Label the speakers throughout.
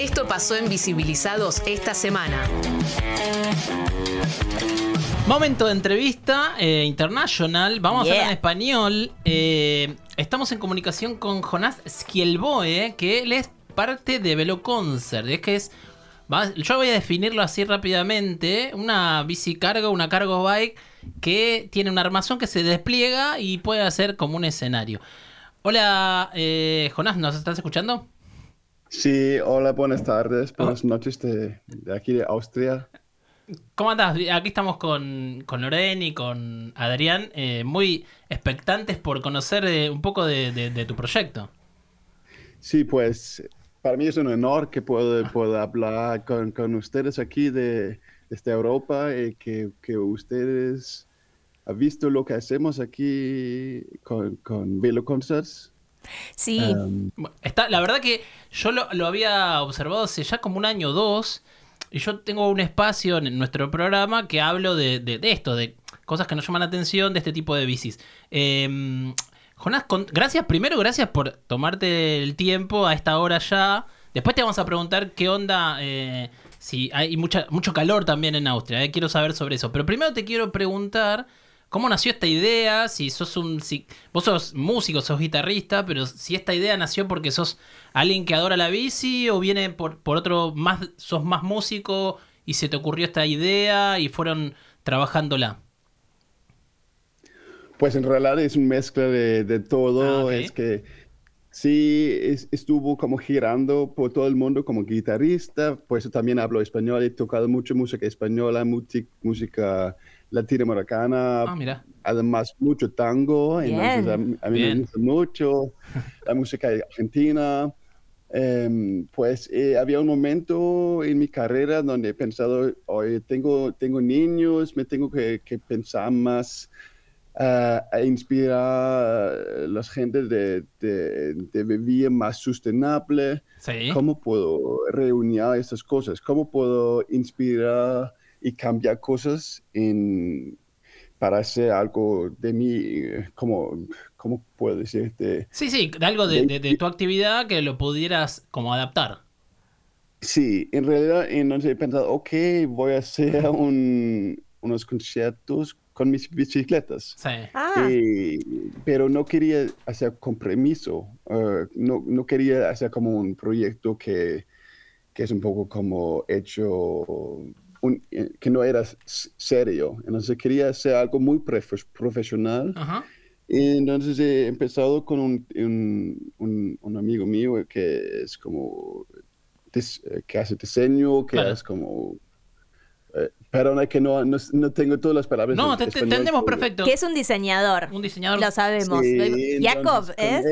Speaker 1: Esto pasó en Visibilizados esta semana.
Speaker 2: Momento de entrevista eh, internacional. Vamos a hablar en español. Eh, estamos en comunicación con Jonás Schielboe, que él es parte de Velo Concert. Es que es. yo voy a definirlo así rápidamente. Una bici cargo, una cargo bike que tiene una armazón que se despliega y puede hacer como un escenario. Hola, eh, Jonás, ¿nos estás escuchando?
Speaker 3: Sí, hola, buenas tardes, buenas noches de, aquí de Austria.
Speaker 2: ¿Cómo andás? Aquí estamos con, con Loren y con Adrián, eh, muy expectantes por conocer eh, un poco de, tu proyecto.
Speaker 3: Sí, pues para mí es un honor que pueda, pueda hablar con, con, ustedes aquí de, desde Europa y que, que ustedes han visto lo que hacemos aquí con, con Velo Concerts.
Speaker 4: Sí.
Speaker 2: Está, la verdad que yo lo, lo había observado hace ya como un año o dos y yo tengo un espacio en nuestro programa que hablo de, de, esto, de cosas que nos llaman la atención de este tipo de bicis. Em, Jonás, gracias, primero gracias por tomarte el tiempo a esta hora ya. Después te vamos a preguntar qué onda, eh, si hay mucha, mucho calor también en Austria, eh, quiero saber sobre eso. Pero primero te quiero preguntar ¿Cómo nació esta idea? Si sos un. Si, vos sos músico, sos guitarrista, pero si esta idea nació porque sos alguien que adora la bici o viene por, por otro. más sos más músico y se te ocurrió esta idea y fueron trabajándola.
Speaker 3: Pues en realidad es una mezcla de, todo. Ah, es que sí estuvo como girando por todo el mundo como guitarrista. Pues también hablo español, he tocado mucho música española, música latinoamericana.
Speaker 2: Mira.
Speaker 3: Además, mucho tango. Entonces, a, mí me gusta mucho la música argentina. Em, pues eh, había un momento en mi carrera donde he pensado, oye, tengo, tengo niños, me tengo que, pensar más uh, a inspirar a la gente de, de, vivir más sostenible. ¿Cómo puedo reunir estas cosas? ¿Cómo puedo inspirar y cambiar cosas en, para hacer algo de mí, como, ¿cómo puedo decirte?
Speaker 2: Sí, sí, algo de, tu actividad que lo pudieras como adaptar.
Speaker 3: Sí, en realidad entonces he pensado, ok, voy a hacer unos conciertos con mis bicicletas.
Speaker 2: Sí.
Speaker 4: Ah.
Speaker 3: pero no quería hacer compromiso, uh, no, no, quería hacer como un proyecto que, que es un poco como hecho eh, que no era serio. Entonces quería hacer algo muy profesional. Y entonces he empezado con un, un, amigo mío que es como, eh, que hace diseño, que es como... Eh, perdona que no, no, tengo todas las palabras.
Speaker 2: No, te, entendemos perfecto.
Speaker 4: Que es un diseñador.
Speaker 2: Un diseñador.
Speaker 4: Lo sabemos. Jacob, ¿es?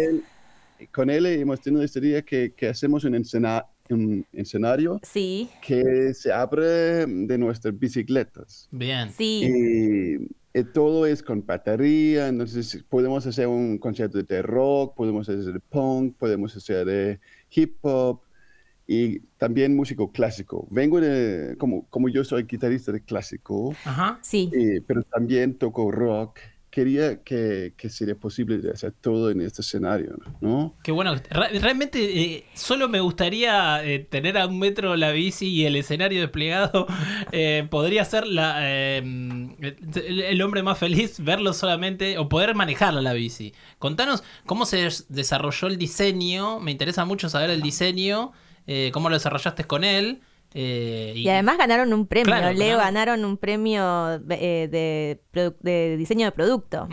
Speaker 3: Con él, hemos tenido este día que, que hacemos un, escena, un escenario
Speaker 4: sí.
Speaker 3: que se abre de nuestras bicicletas.
Speaker 2: Bien.
Speaker 4: Sí.
Speaker 3: Y, todo es con batería, entonces podemos hacer un concierto de rock, podemos hacer de punk, podemos hacer de hip hop y también músico clásico. Vengo de, como, como yo soy guitarrista de clásico,
Speaker 2: Ajá.
Speaker 4: Sí.
Speaker 3: pero también toco rock quería que, sería posible hacer todo en este escenario, ¿no?
Speaker 2: Qué bueno. realmente eh, solo me gustaría eh, tener a un metro la bici y el escenario desplegado. Eh, podría ser la, el, hombre más feliz verlo solamente o poder manejarla la bici. Contanos cómo se desarrolló el diseño. Me interesa mucho saber el diseño. Cómo lo desarrollaste con él.
Speaker 4: Eh, y, además ganaron un premio, Leo ganaron un premio eh, de, diseño de producto.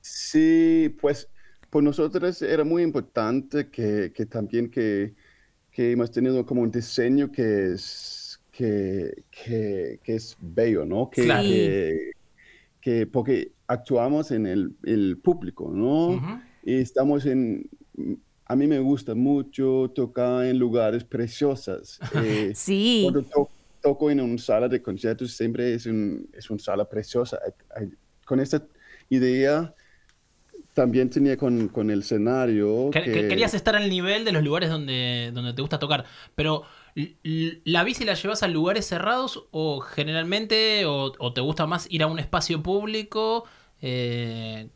Speaker 3: Sí, pues por nosotros era muy importante que, también que, hemos tenido como un diseño que es, que, es bello, ¿no? Que, que, porque actuamos en el, público, ¿no? Y estamos en a mí me gusta mucho tocar en lugares preciosos.
Speaker 4: Eh, sí.
Speaker 3: Cuando toco en una sala de conciertos siempre es, un, es una sala preciosa. Con esta idea también tenía con, con el escenario.
Speaker 2: Que, Querías estar al nivel de los lugares donde, donde te gusta tocar. Pero, ¿la bici la llevas a lugares cerrados o generalmente, o, o te gusta más ir a un espacio público? Eh,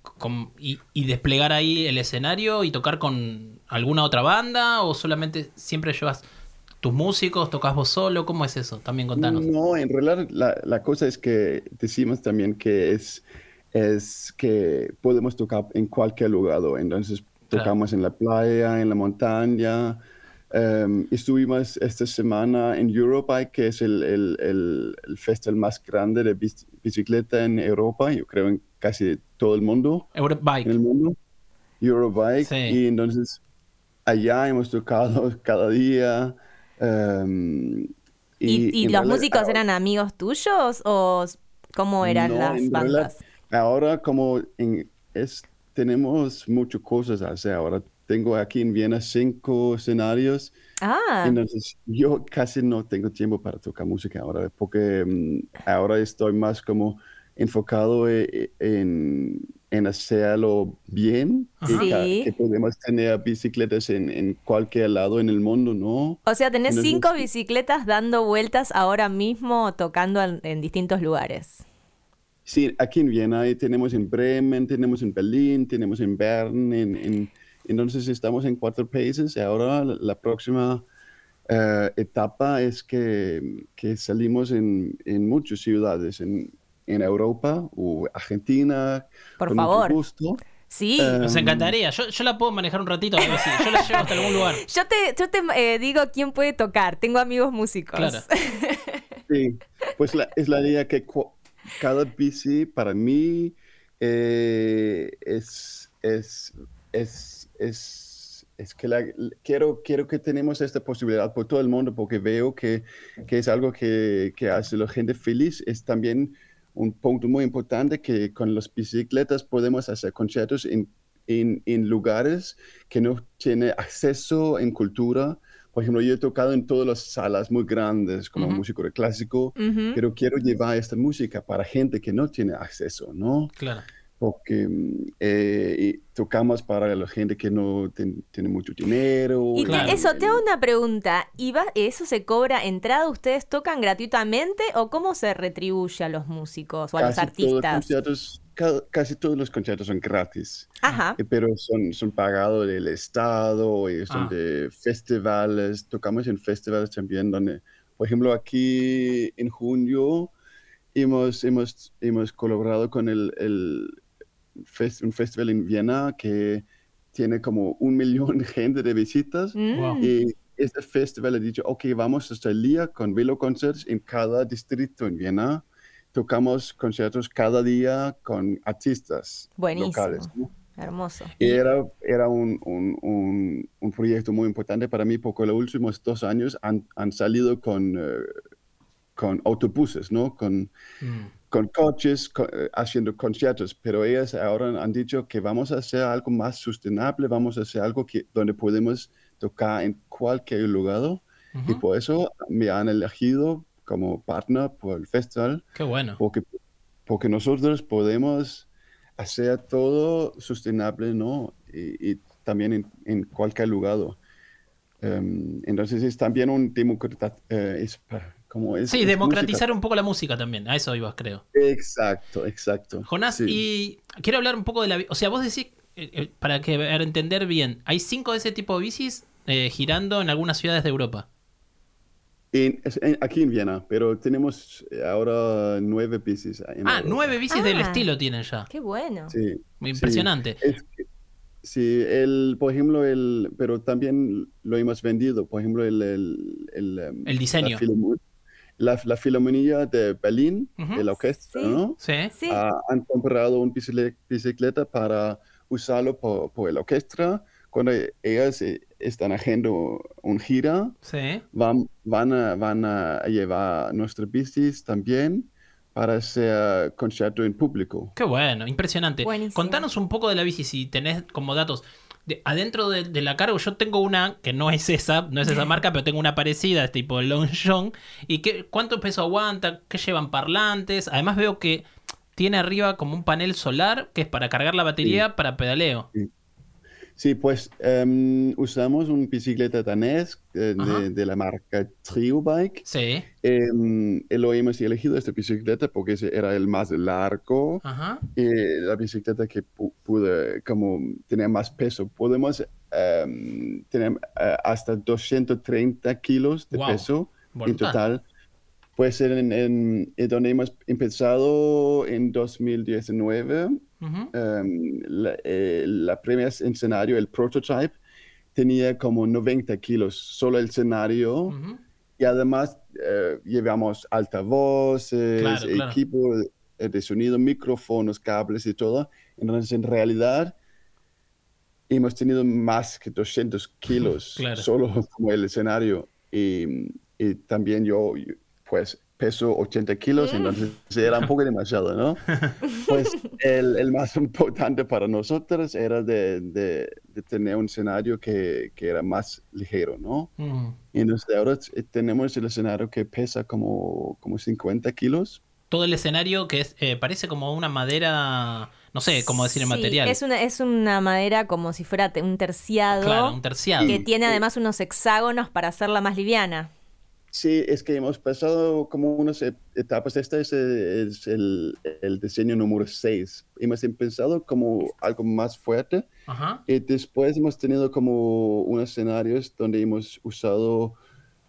Speaker 2: y, desplegar ahí el escenario y tocar con alguna otra banda o solamente siempre llevas tus músicos? ¿Tocas vos solo? ¿Cómo es eso? También contanos.
Speaker 3: No, en realidad la, la cosa es que decimos también que es, es que podemos tocar en cualquier lugar. Entonces tocamos en la playa, en la montaña. Um, estuvimos esta semana en Eurobike, que es el, el, el, el, festival más grande de bicicleta en Europa, yo creo en casi todo el mundo.
Speaker 2: Eurobike.
Speaker 3: En el mundo. Eurobike. Y entonces allá hemos tocado cada día. Um,
Speaker 4: ¿Y, y, los músicos ahora, eran amigos tuyos o cómo eran
Speaker 3: no,
Speaker 4: las bandas?
Speaker 3: Ahora como en, es, tenemos muchas cosas a hacer ahora tengo aquí en Viena cinco escenarios.
Speaker 4: Ah.
Speaker 3: Entonces, yo casi no tengo tiempo para tocar música ahora, porque um, ahora estoy más como enfocado e, e, en, en hacerlo bien
Speaker 4: sí.
Speaker 3: que podemos tener bicicletas en, en, cualquier lado en el mundo, ¿no?
Speaker 4: O sea, tenés Entonces, cinco bicicletas dando vueltas ahora mismo tocando en, en distintos lugares.
Speaker 3: Sí, aquí en Viena tenemos en Bremen, tenemos en Berlín, tenemos en Bern, en, en entonces estamos en cuatro países y ahora la próxima uh, etapa es que, que salimos en, en, muchas ciudades, en, en Europa o Argentina.
Speaker 4: Por
Speaker 3: con
Speaker 4: favor.
Speaker 3: Mucho gusto.
Speaker 4: Sí.
Speaker 2: Um, Nos encantaría. Yo, yo, la puedo manejar un ratito. A ver si yo la llevo hasta algún lugar.
Speaker 4: Yo te, yo te eh, digo quién puede tocar. Tengo amigos músicos.
Speaker 2: Claro.
Speaker 3: Sí, pues la, es la idea que cada bici para mí eh, es, es, es es, es que la, quiero, quiero que tenemos esta posibilidad por todo el mundo porque veo que, que es algo que, que, hace a la gente feliz. Es también un punto muy importante que con las bicicletas podemos hacer conciertos en, en, en lugares que no tienen acceso en cultura. Por ejemplo, yo he tocado en todas las salas muy grandes como uh -huh. músico de clásico, uh -huh. pero quiero llevar esta música para gente que no tiene acceso, ¿no?
Speaker 2: Claro
Speaker 3: porque eh, tocamos para la gente que no ten, tiene mucho dinero.
Speaker 4: Y te, eso, te hago una pregunta. ¿Y va, eso se cobra entrada? ¿Ustedes tocan gratuitamente o cómo se retribuye a los músicos o a
Speaker 3: casi
Speaker 4: los artistas?
Speaker 3: Todos los ca, casi todos los conciertos son gratis,
Speaker 4: Ajá.
Speaker 3: Eh, pero son, son pagados del Estado y son ah. de festivales. Tocamos en festivales también donde, por ejemplo, aquí en junio hemos, hemos, hemos colaborado con el, el fest, un festival en Viena que tiene como un millón de gente de visitas
Speaker 4: Mm.
Speaker 3: y este festival ha dicho, ok, vamos el día con veloconcerts en cada distrito en Viena. Tocamos conciertos cada día con artistas
Speaker 4: Buenísimo.
Speaker 3: locales. ¿no?
Speaker 4: Hermoso.
Speaker 3: Y era, era un, un, un, un, proyecto muy importante para mí porque los últimos dos años han, han salido con, uh, con autobuses, ¿no? Con,
Speaker 2: Mm.
Speaker 3: Con coches co- eh, haciendo conciertos, pero ellas ahora han dicho que vamos a hacer algo más sustentable, vamos a hacer algo que, donde podemos tocar en cualquier lugar y
Speaker 2: Ujú.
Speaker 3: por eso me han elegido como partner por el festival,
Speaker 2: Qué bueno.
Speaker 3: porque, porque nosotros podemos hacer todo sustentable, ¿no? Y, y también en, en cualquier lugar. Um, entonces es también un democrata, eh, como es,
Speaker 2: Sí,
Speaker 3: es
Speaker 2: democratizar un poco la música también. A eso ibas, creo.
Speaker 3: Exacto, exacto.
Speaker 2: Jonás,
Speaker 3: Sí.
Speaker 2: y quiero hablar un poco de la... O sea, vos decís, eh, eh, para que para entender bien, hay cinco de ese tipo de bicis eh, girando en algunas ciudades de Europa.
Speaker 3: En- es- en- aquí en Viena, pero tenemos ahora nueve bicis.
Speaker 2: Ah,
Speaker 3: Europa.
Speaker 2: nueve bicis del
Speaker 4: Ah.
Speaker 2: estilo tienen ya.
Speaker 4: Qué bueno.
Speaker 3: Sí,
Speaker 2: Muy
Speaker 3: sí.
Speaker 2: impresionante.
Speaker 3: Es que- sí, el, por ejemplo, el, pero también lo hemos vendido. Por ejemplo, el, el, el, em,
Speaker 2: El diseño.
Speaker 3: La, la, la Filarmonía de Berlín, de la orquesta,
Speaker 4: Sí.
Speaker 3: ¿no?
Speaker 2: Sí.
Speaker 4: Sí.
Speaker 3: Ah, han comprado una bicicle- bicicleta para usarlo por, por la orquesta. Cuando ellas eh, están haciendo un gira,
Speaker 2: Sí.
Speaker 3: van, van, a, van a llevar nuestras bicis también para hacer concierto en público.
Speaker 2: Qué bueno, impresionante.
Speaker 4: Buenísimo.
Speaker 2: Contanos un poco de la bici, si tenés como datos. De- adentro de, de la cargo, yo tengo una que no es esa, no es esa marca, pero tengo una parecida, tipo Longchamp. ¿Y qué, cuánto peso aguanta? ¿Qué llevan parlantes? Además veo que tiene arriba como un panel solar que es para cargar la batería para pedaleo.
Speaker 3: Sí, pues em, usamos una bicicleta danés eh, de, de la marca Trio Bike.
Speaker 2: Sí.
Speaker 3: Em, y lo hemos elegido esta bicicleta porque era el más largo
Speaker 2: Ajá.
Speaker 3: y la bicicleta que pu- pude como tener más peso. Podemos em, tenemos eh, hasta 230 kilos de peso en total. Puede ser en, en, donde hemos empezado en 2019. Em, la, eh, la primer escenario, el prototype, tenía como 90 kilos, solo el escenario. Y además eh, llevamos altavoces, equipo de sonido, micrófonos, cables y todo. Entonces, en realidad, hemos tenido más que 200 kilos solo como el escenario. Y, y también yo, pues, peso 80 kilos, entonces era un poco demasiado, ¿no? Pues el, el más importante para nosotros era de, de, tener un escenario que, que, era más ligero, ¿no? Y entonces ahora tenemos el escenario que pesa como, como 50 kilos.
Speaker 2: Todo el escenario que es, eh, parece como una madera, no sé cómo decir el material.
Speaker 4: Es una, es una madera como si fuera un terciado.
Speaker 2: Claro, un terciado.
Speaker 4: Que tiene además unos hexágonos para hacerla más liviana.
Speaker 3: Sí, es que hemos pasado como unas etapas. Este es, el, el, diseño número 6. Hemos empezado como algo más fuerte y después hemos tenido como unos escenarios donde hemos usado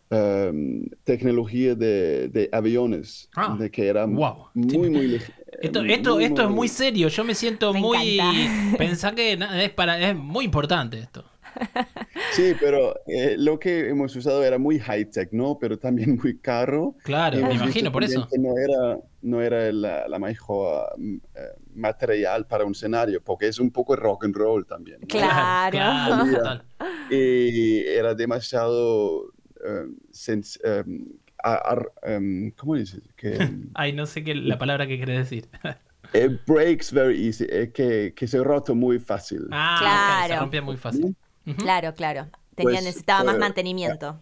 Speaker 3: em, tecnología de, de aviones, ah, de que era muy, muy
Speaker 2: Esto, esto, esto es muy serio. Yo me siento muy... Pensá que es, para, es muy importante esto.
Speaker 3: Sí, pero eh, lo que hemos usado era muy high-tech, ¿no? Pero también muy caro.
Speaker 2: Claro, me imagino, por eso.
Speaker 3: no era, no era la, mejor mm, eh, material para un escenario, porque es un poco rock and roll también.
Speaker 4: Claro.
Speaker 3: y era demasiado... Eh, em, ¿Cómo dices? Que,
Speaker 2: Ay, no sé qué la palabra que quiere decir.
Speaker 3: It breaks very easy, que, que se roto muy fácil.
Speaker 2: Ah, claro. se rompía muy fácil.
Speaker 4: Claro, claro. Tenía, pues, necesitaba más mantenimiento.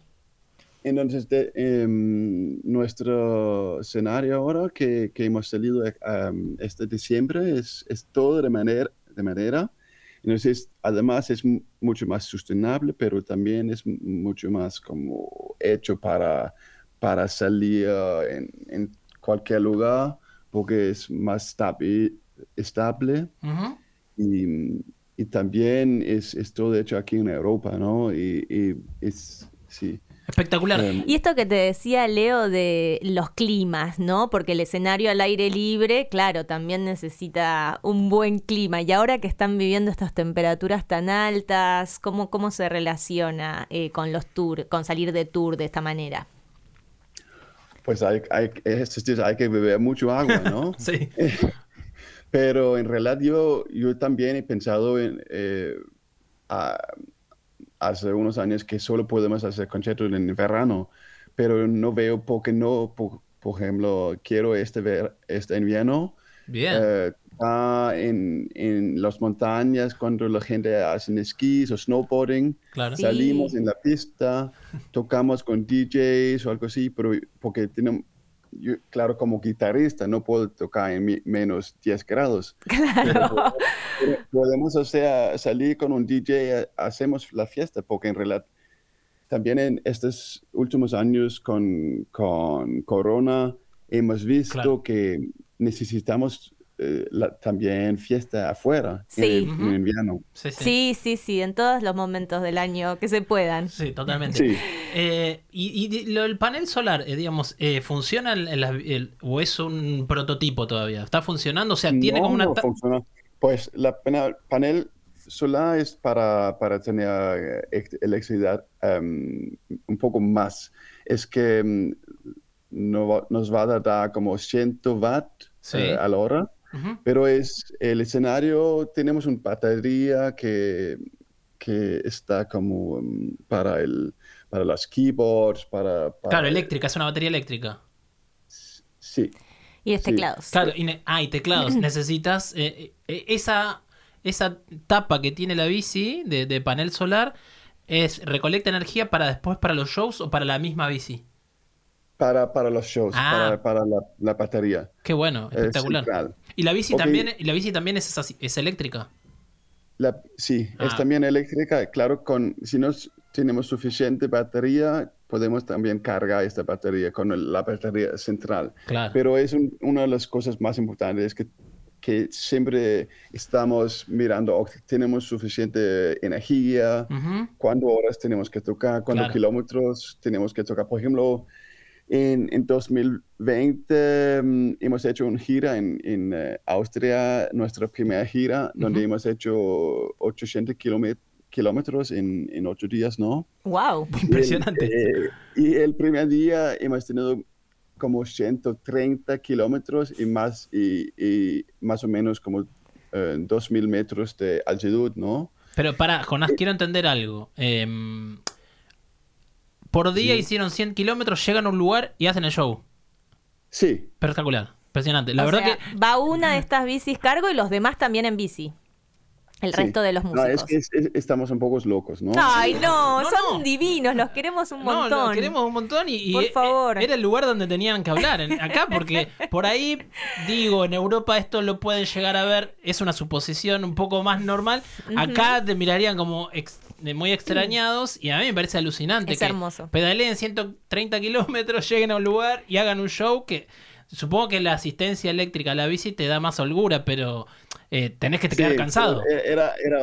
Speaker 3: Entonces, em, nuestro escenario ahora que, que hemos salido um, este diciembre es, es, todo de manera, de madera. Entonces, además es mucho más sostenible, pero también es mucho más como hecho para, para salir en, en cualquier lugar, porque es más estable. estable y, y también es, es, todo hecho aquí en Europa, ¿no? Y, es, sí.
Speaker 2: Espectacular.
Speaker 4: Em, y esto que te decía Leo de los climas, ¿no? Porque el escenario al aire libre, claro, también necesita un buen clima. Y ahora que están viviendo estas temperaturas tan altas, ¿cómo, cómo se relaciona eh, con los tours, con salir de tour de esta manera?
Speaker 3: Pues hay, hay, hay que beber mucho agua, ¿no?
Speaker 2: sí.
Speaker 3: Pero en realidad yo, yo también he pensado en, eh, hace unos años que solo podemos hacer conciertos en verano, pero no veo por qué no, por, ejemplo, quiero este, ver, este invierno.
Speaker 2: Bien. Eh,
Speaker 3: en, en, las montañas cuando la gente hace esquís o snowboarding. Salimos en la pista, tocamos con DJs o algo así, pero porque tenemos claro, como guitarrista no puedo tocar en menos 10 grados.
Speaker 4: Claro.
Speaker 3: podemos, o sea, salir con un DJ, hacemos la fiesta, porque en realidad también en estos últimos años con, con Corona hemos visto que necesitamos eh, también fiesta afuera en, invierno.
Speaker 4: Sí sí. sí en todos los momentos del año que se puedan.
Speaker 2: Sí, totalmente. Eh, y, lo, el panel solar, eh, digamos, ¿funciona o es un prototipo todavía? ¿Está funcionando? O sea, tiene como una...
Speaker 3: No funciona. Pues la panel solar es para, para tener electricidad em, un poco más. Es que em, no, nos va a dar como 100 watts a la hora pero es el escenario, tenemos una batería que, que está como mm, para, el, para las keyboards, para,
Speaker 2: Claro, eléctrica, es una batería eléctrica.
Speaker 3: Sí.
Speaker 4: Y es teclados.
Speaker 2: Claro, y ah, y teclados. Necesitas eh, eh, esa, esa tapa que tiene la bici de, de panel solar, es recolecta energía para después para los shows o para la misma bici.
Speaker 3: Para, para los shows, ah. para, la, la, batería.
Speaker 2: Qué bueno, espectacular. ¿Y la bici también, y la bici también es, es eléctrica?
Speaker 3: La, sí, es ah. también eléctrica. Claro, con, si no tenemos suficiente batería, podemos también cargar esta batería con la batería central.
Speaker 2: Claro.
Speaker 3: Pero es una de las cosas más importantes, es que que siempre estamos mirando, tenemos suficiente energía, cuántas horas tenemos que tocar, cuántos kilómetros tenemos que tocar. Por ejemplo, en, en 2020 mm, hemos hecho una gira en, en eh, Austria, nuestra primera gira, donde hemos hecho 800 kilómetros en, en ocho días, ¿no?
Speaker 4: ¡Wow!
Speaker 2: Impresionante.
Speaker 3: Eh, y el primer día hemos tenido como 130 kilómetros y más, y, más o menos como 2.000 eh, metros de altitud, ¿no?
Speaker 2: Pero para, Jonás, quiero entender algo. Em, por día hicieron 100 kilómetros, llegan a un lugar y hacen el show.
Speaker 3: Sí.
Speaker 2: Espectacular, impresionante. La verdad que...
Speaker 4: Va una de estas bicis cargo y los demás también en bici. El resto de los músicos. No,
Speaker 3: es que estamos un poco locos, ¿no?
Speaker 4: Ay, no, son divinos, los queremos un montón. No,
Speaker 2: los queremos un montón y,
Speaker 4: por favor.
Speaker 2: era el lugar donde tenían que hablar. Acá, porque por ahí, digo, en Europa esto lo pueden llegar a ver, es una suposición un poco más normal. Acá te mirarían como muy extrañados y a mí me parece alucinante.
Speaker 4: Es hermoso.
Speaker 2: Pedaleen 130 kilómetros, lleguen a un lugar y hagan un show que supongo que la asistencia eléctrica a la bici te da más holgura, pero eh, tenés que te quedar cansado.
Speaker 3: Era, era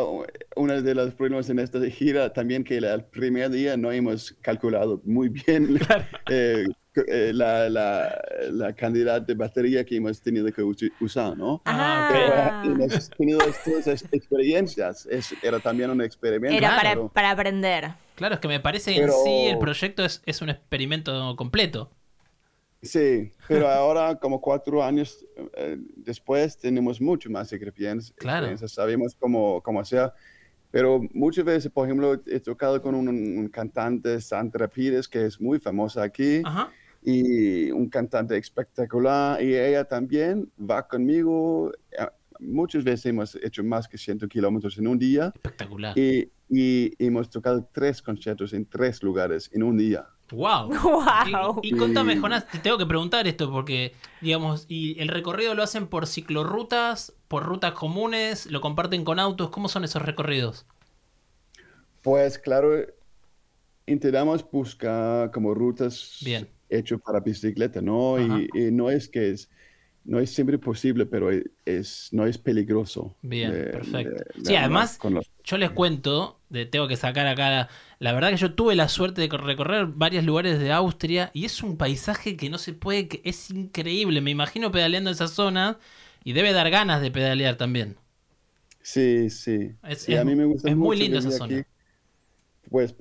Speaker 3: uno de los problemas en esta gira también que el primer día no hemos calculado muy bien eh, eh, la, la, la, cantidad de batería que hemos tenido que usar, ¿no?
Speaker 4: Ah,
Speaker 3: Pero hemos tenido estas experiencias, era también un experimento.
Speaker 4: Era para, para, aprender.
Speaker 2: Claro, es que me parece que en sí el proyecto es, es un experimento completo.
Speaker 3: Sí, pero ahora como cuatro años eh, después tenemos mucho más experiencia,
Speaker 2: claro.
Speaker 3: sabemos cómo, cómo hacer. Pero muchas veces, por ejemplo, he tocado con un, cantante, Sandra Pires, que es muy famosa aquí, y un cantante espectacular, y ella también va conmigo. Eh, muchas veces hemos hecho más que 100 kilómetros en un día.
Speaker 2: Espectacular.
Speaker 3: Y, y hemos tocado tres conciertos en tres lugares en un día.
Speaker 2: Wow.
Speaker 4: wow.
Speaker 2: Y, contame, Jonás, te tengo que preguntar esto porque, digamos, y el recorrido lo hacen por ciclorrutas, por rutas comunes, lo comparten con autos. ¿Cómo son esos recorridos?
Speaker 3: Pues claro, intentamos buscar como rutas
Speaker 2: Bien.
Speaker 3: Hechas para bicicleta, ¿no? Y, no es que es no es siempre posible, pero es, no es peligroso.
Speaker 2: Bien, perfecto. sí, además, yo les cuento, tengo que sacar acá, la, verdad que yo tuve la suerte de recorrer varios lugares de Austria y es un paisaje que no se puede, es increíble. Me imagino pedaleando esa zona y debe dar ganas de pedalear también.
Speaker 3: Sí, sí.
Speaker 2: Es, a mí me gusta es muy lindo esa zona.
Speaker 3: Pues,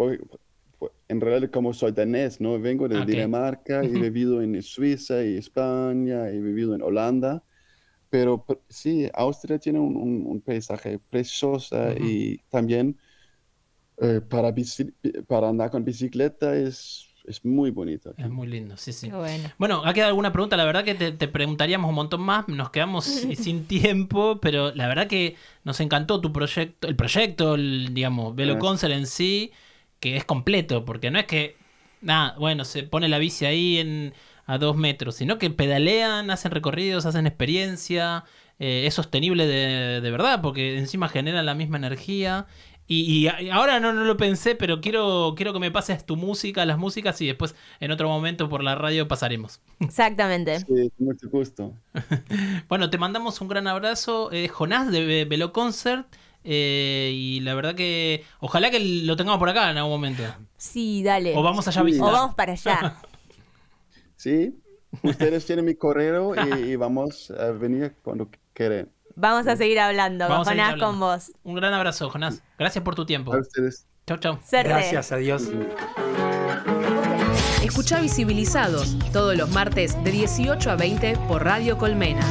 Speaker 3: en realidad como soy danés, ¿no? Vengo de Dinamarca y he vivido en Suiza y España, he vivido en Holanda, pero sí, Austria tiene un, paisaje precioso y también eh, para, para andar con bicicleta es, es muy bonito.
Speaker 2: Es muy lindo, sí, sí. Bueno. ¿ha quedado alguna pregunta? La verdad que te, preguntaríamos un montón más, nos quedamos sin tiempo, pero la verdad que nos encantó tu proyecto, el proyecto, digamos, Velo Concert en sí que es completo, porque no es que, nada, bueno, se pone la bici ahí en, a dos metros, sino que pedalean, hacen recorridos, hacen experiencia, eh, es sostenible de, de, verdad, porque encima generan la misma energía. Y, ahora no, no, lo pensé, pero quiero, quiero que me pases tu música, las músicas, y después en otro momento por la radio pasaremos.
Speaker 4: Exactamente.
Speaker 3: Sí, mucho gusto.
Speaker 2: bueno, te mandamos un gran abrazo, eh, Jonás de Velo Concert. Eh, y la verdad que ojalá que lo tengamos por acá en algún momento.
Speaker 4: Sí, dale.
Speaker 2: O vamos allá a visitar.
Speaker 4: O vamos para allá.
Speaker 3: sí, ustedes tienen mi correo y, vamos a venir cuando quieran.
Speaker 4: Vamos a seguir hablando, Jonás, con vos.
Speaker 2: Un gran abrazo, Jonás. Gracias por tu tiempo.
Speaker 3: A ustedes.
Speaker 2: Chau, chau.
Speaker 5: Gracias, adiós.
Speaker 1: Escucha Visibilizados todos los martes de 18 a 20 por Radio Colmena.